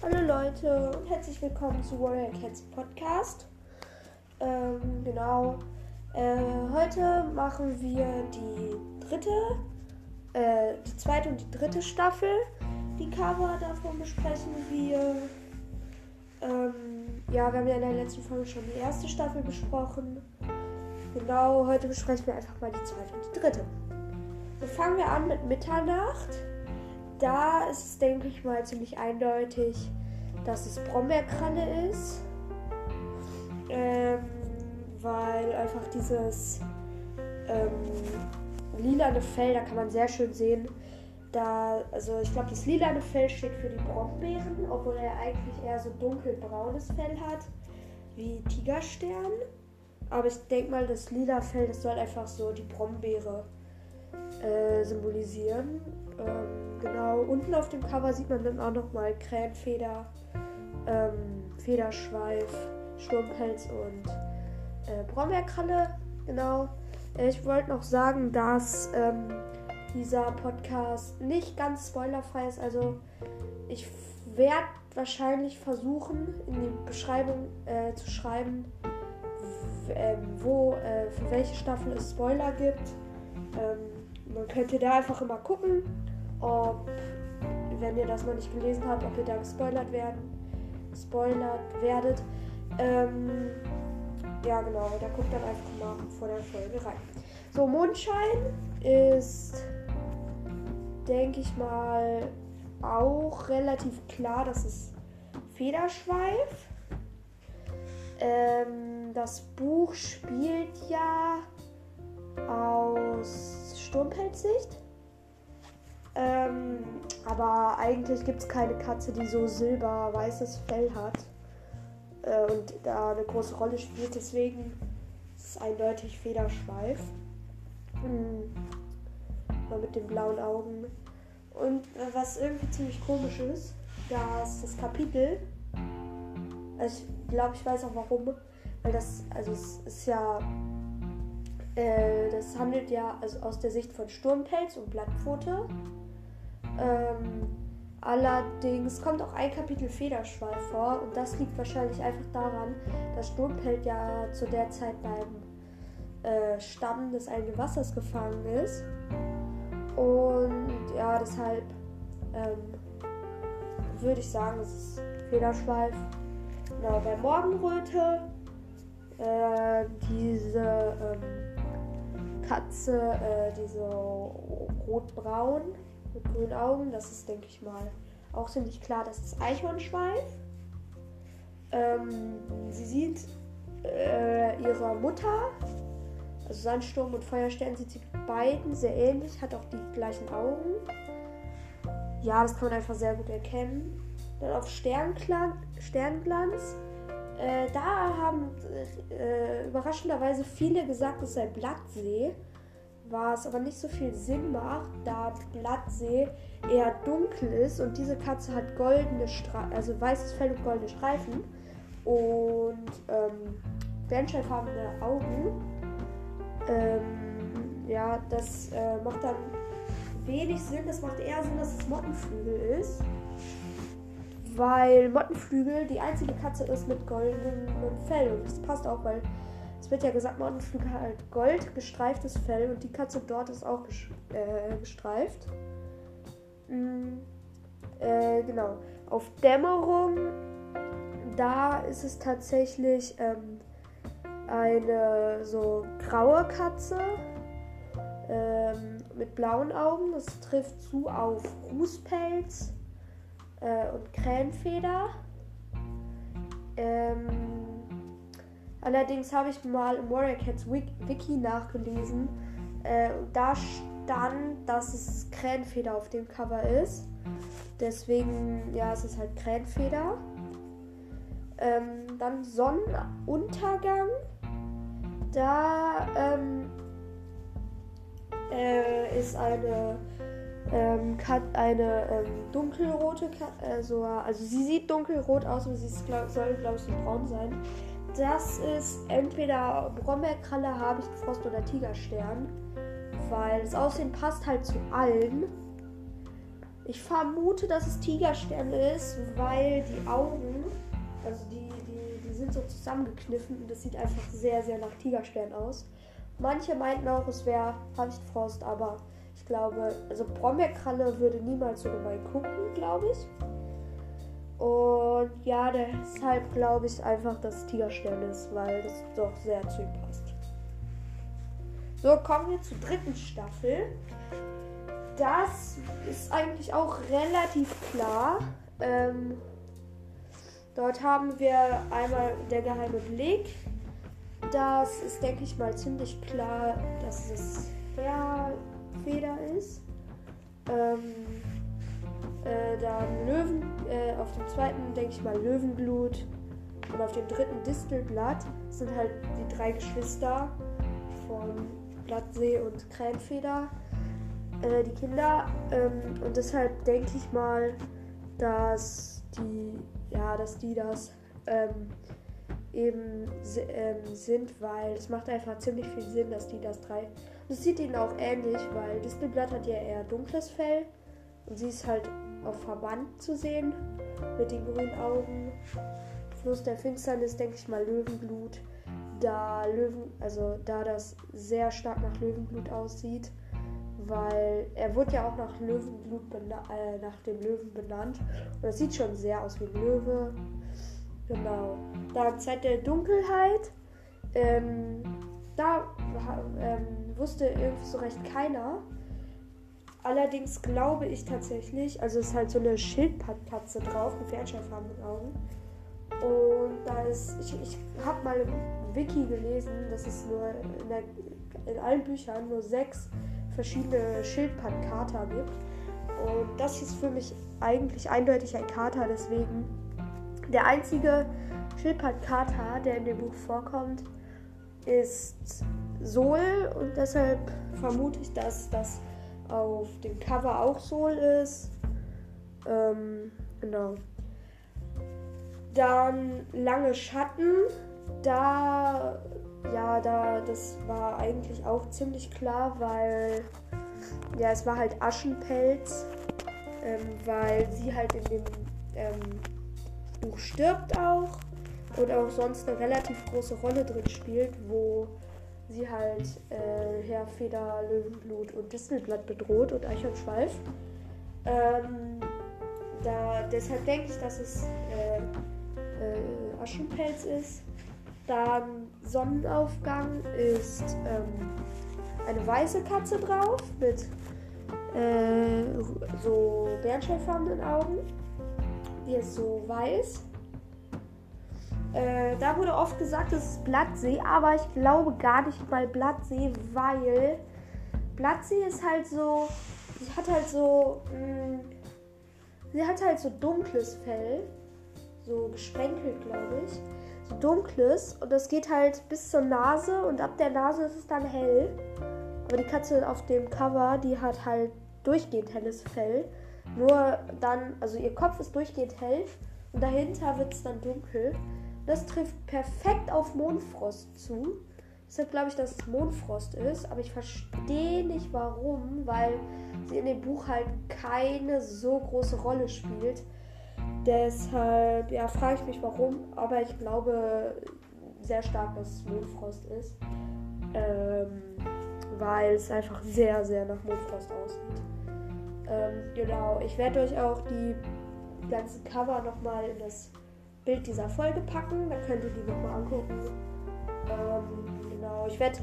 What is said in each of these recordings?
Hallo Leute und herzlich willkommen zu Warrior Cats Podcast. Ähm, genau. Äh, heute machen wir die dritte, äh, die zweite und die dritte Staffel. Die Cover davon besprechen wir. Ähm, ja, wir haben ja in der letzten Folge schon die erste Staffel besprochen. Genau, heute besprechen wir einfach mal die zweite und die dritte. Dann fangen wir an mit Mitternacht. Da ist es, denke ich mal, ziemlich eindeutig, dass es Brombeerkralle ist. Ähm, weil einfach dieses ähm, lilane Fell, da kann man sehr schön sehen, da, also ich glaube, das lilane Fell steht für die Brombeeren, obwohl er eigentlich eher so dunkelbraunes Fell hat, wie Tigerstern. Aber ich denke mal, das lila Fell, das soll einfach so die Brombeere äh, symbolisieren. Ähm, genau, unten auf dem Cover sieht man dann auch nochmal Krähenfeder, ähm, Federschweif, Sturmpelz und äh, Brombeerkralle. Genau. Äh, ich wollte noch sagen, dass ähm, dieser Podcast nicht ganz spoilerfrei ist. Also ich werde wahrscheinlich versuchen, in die Beschreibung äh, zu schreiben, ähm, wo, äh, für welche Staffel es Spoiler gibt. Ähm, man könnte da einfach immer gucken, ob, wenn ihr das noch nicht gelesen habt, ob ihr da gespoilert werden, gespoilert werdet. Ähm, ja, genau, da guckt dann einfach mal vor der Folge rein. So, Mondschein ist, denke ich mal, auch relativ klar, dass es Federschweif. Ähm, das Buch spielt ja aus Sturmpelzsicht. Ähm, aber eigentlich gibt es keine Katze, die so silber-weißes Fell hat äh, und da eine große Rolle spielt. Deswegen ist es eindeutig Federschweif. Mhm. Mit den blauen Augen. Und äh, was irgendwie ziemlich komisch ist, da ist das Kapitel. Also ich glaube, ich weiß auch warum. Weil das, also es ist ja äh, das handelt ja also aus der Sicht von Sturmpelz und Blattpfote. Ähm, allerdings kommt auch ein Kapitel Federschweif vor und das liegt wahrscheinlich einfach daran, dass Sturmpelz ja zu der Zeit beim äh, Stamm des eigenen Wassers gefangen ist. Und ja, deshalb ähm, würde ich sagen, es ist Federschweif. Genau, bei Morgenröte äh, diese ähm, Katze, äh, die so rotbraun mit grünen Augen. Das ist, denke ich mal, auch ziemlich klar, das ist Eichhornschweif. Ähm, sie sieht äh, ihrer Mutter, also Sandsturm und Feuerstern, sieht sie beiden sehr ähnlich, hat auch die gleichen Augen. Ja, das kann man einfach sehr gut erkennen. Dann auf Sternglanz. Äh, da haben äh, überraschenderweise viele gesagt, es sei Blattsee, was aber nicht so viel Sinn macht, da Blattsee eher dunkel ist und diese Katze hat goldene Streifen, also weißes Fell und goldene Streifen und ähm, bernsteinfarbene Augen. Ähm, ja, das äh, macht dann wenig Sinn. Das macht eher Sinn, dass es Mottenflügel ist weil Mottenflügel die einzige Katze ist mit goldenem Fell. Und das passt auch, weil es wird ja gesagt, Mottenflügel hat halt gold gestreiftes Fell und die Katze dort ist auch äh, gestreift. Mhm. Äh, genau. Auf Dämmerung, da ist es tatsächlich ähm, eine so graue Katze ähm, mit blauen Augen. Das trifft zu auf Rußpelz äh, und Krähenfeder. Ähm, allerdings habe ich mal im Warrior Cats Wiki nachgelesen. Äh, da stand, dass es Krähenfeder auf dem Cover ist. Deswegen, ja, es ist halt Krähenfeder. Ähm, dann Sonnenuntergang. Da ähm, äh, ist eine ähm, hat eine ähm, dunkelrote also, also sie sieht dunkelrot aus und sie glaub, soll, glaube ich, so braun sein. Das ist entweder Brombeerkralle, Habichtfrost oder Tigerstern, weil das Aussehen passt halt zu allen. Ich vermute, dass es Tigerstern ist, weil die Augen, also die, die, die sind so zusammengekniffen und das sieht einfach sehr, sehr nach Tigerstern aus. Manche meinten auch, es wäre Haftfrost, aber ich glaube, also Brombeerkralle würde niemals so gemein gucken, glaube ich. Und ja, deshalb glaube ich einfach, dass Tigerstern ist, weil das doch sehr zu ihm passt. So, kommen wir zur dritten Staffel. Das ist eigentlich auch relativ klar. Ähm, dort haben wir einmal der geheime Blick. Das ist, denke ich mal, ziemlich klar, dass es ist. Ähm, äh, dann Löwen, äh, auf dem zweiten denke ich mal Löwenblut. Und auf dem dritten Distelblatt sind halt die drei Geschwister von Blattsee und Krähenfeder, äh, die Kinder. Ähm, und deshalb denke ich mal, dass die, ja, dass die das ähm, eben ähm, sind, weil es macht einfach ziemlich viel Sinn, dass die das drei. Es sieht ihnen auch ähnlich, weil Distelblatt hat ja eher dunkles Fell und sie ist halt auf Verband zu sehen mit den grünen Augen. Fluss der Finsternis, denke ich mal, Löwenblut. Da Löwen, also da das sehr stark nach Löwenblut aussieht, weil er wurde ja auch nach Löwenblut äh, nach dem Löwen benannt. Und das sieht schon sehr aus wie ein Löwe. Genau. Dann Zeit der Dunkelheit. Ähm, da ähm, wusste irgendwie so recht keiner. Allerdings glaube ich tatsächlich, also ist halt so eine Schildpatze drauf mit fernscheinfarbenen Augen. Und da ist, ich, ich habe mal im Wiki gelesen, dass es nur in, der, in allen Büchern nur sechs verschiedene Schildpattkater gibt. Und das ist für mich eigentlich eindeutig ein Kater, deswegen der einzige Schildpattkater, der in dem Buch vorkommt, ist Sol und deshalb vermute ich, dass das auf dem Cover auch Sol ist. Ähm, genau. Dann lange Schatten. Da, ja, da, das war eigentlich auch ziemlich klar, weil, ja, es war halt Aschenpelz, ähm, weil sie halt in dem ähm, Buch stirbt auch und auch sonst eine relativ große Rolle drin spielt, wo sie halt äh, Heerfeder, Löwenblut und Distelblatt bedroht und Eichhornschweif. Ähm, da, deshalb denke ich, dass es äh, äh, Aschenpelz ist. Dann Sonnenaufgang ist ähm, eine weiße Katze drauf mit äh, so bernsteinfarbenen Augen. Die ist so weiß. Äh, da wurde oft gesagt, es ist Blattsee, aber ich glaube gar nicht mal Blattsee, weil Blattsee ist halt so, sie hat halt so, mh, mm, sie hat halt so dunkles Fell, so gesprenkelt, glaube ich, so dunkles und das geht halt bis zur Nase und ab der Nase ist es dann hell. Aber die Katze auf dem Cover, die hat halt durchgehend helles Fell. Nur dann, also ihr Kopf ist durchgehend hell und dahinter wird es dann dunkel. Das trifft perfekt auf Mondfrost zu. Deshalb glaube ich, dass es Mondfrost ist. Aber ich verstehe nicht warum, weil sie in dem Buch halt keine so große Rolle spielt. Deshalb, ja, frage ich mich warum. Aber ich glaube sehr stark, dass es Mondfrost ist. Ähm, weil es einfach sehr, sehr nach Mondfrost aussieht. Ähm, genau, ich werde euch auch die ganzen Cover nochmal in das Bild dieser Folge packen. Da könnt ihr die nochmal angucken. Ähm, genau, ich werde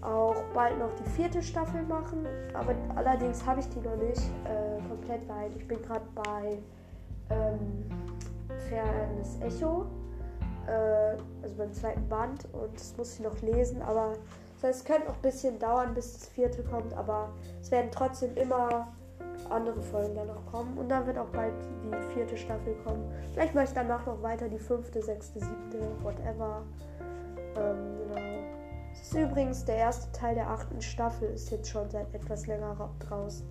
auch bald noch die vierte Staffel machen, aber allerdings habe ich die noch nicht äh, komplett weit. Ich bin gerade bei ähm, Fernes Echo, äh, also beim zweiten Band und das muss ich noch lesen, aber das heißt, es könnte noch ein bisschen dauern, bis das vierte kommt, aber es werden trotzdem immer andere Folgen dann noch kommen. Und dann wird auch bald die vierte Staffel kommen. Vielleicht mache ich danach noch weiter die fünfte, sechste, siebte, whatever. Ähm, genau. Es ist übrigens der erste Teil der achten Staffel, ist jetzt schon seit etwas länger draußen.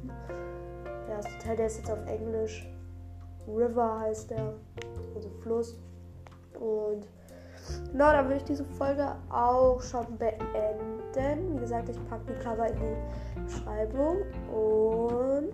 Der erste Teil, der ist jetzt auf Englisch. River heißt der, also Fluss. Und genau, dann würde ich diese Folge auch schon beenden. Wie gesagt, ich packe die Cover in die Beschreibung. Und